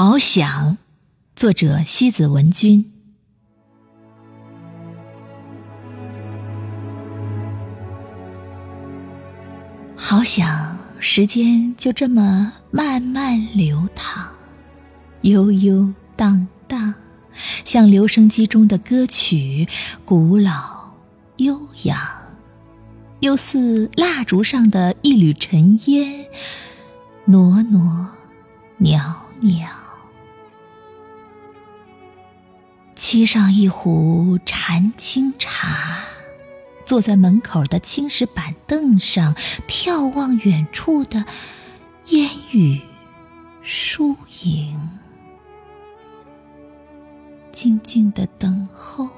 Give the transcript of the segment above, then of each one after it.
好想，作者西子文君。好想时间就这么慢慢流淌，悠悠荡荡，像留声机中的歌曲，古老悠扬，又似蜡烛上的一缕尘烟，挪挪袅袅。沏上一壶禅清茶。坐在门口的青石板凳上，眺望远处的烟雨疏影，静静的等候，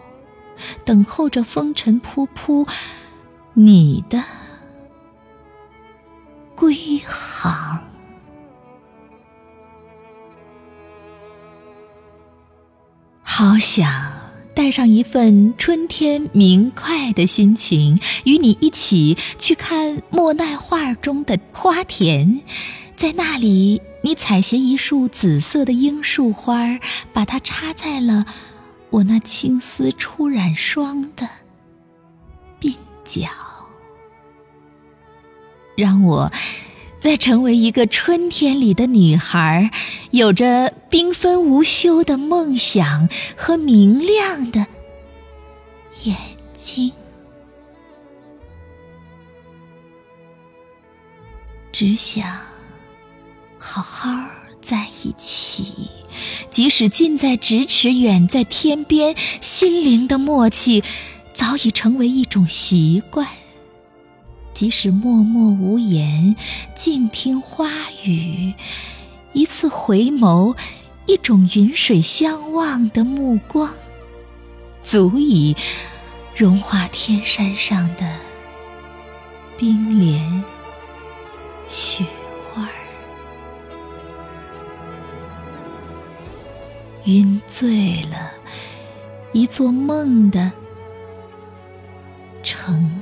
等候着风尘仆仆你的归航。好想。带上一份春天明快的心情，与你一起去看莫奈画中的花田，在那里，你采撷一束紫色的罂粟花，把它插在了我那青丝初染霜的鬓角，让我。在成为一个春天里的女孩，有着缤纷无休的梦想和明亮的眼睛，只想好好在一起，即使近在咫尺，远在天边，心灵的默契早已成为一种习惯。即使默默无言，静听花语，一次回眸，一种云水相望的目光，足以融化天山上的冰莲雪花儿。晕醉了，一座梦的城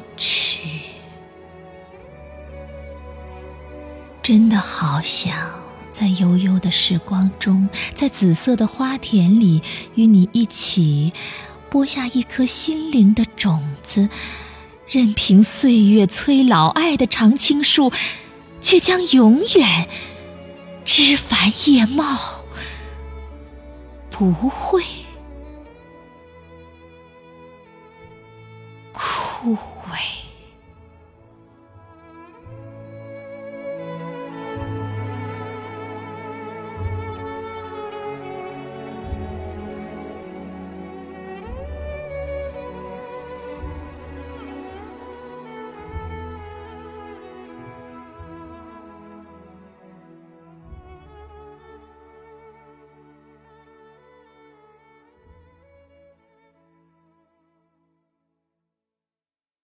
真的好想在悠悠的时光中，在紫色的花田里，与你一起播下一颗心灵的种子，任凭岁月催老，爱的常青树，却将永远枝繁叶茂，不会枯萎。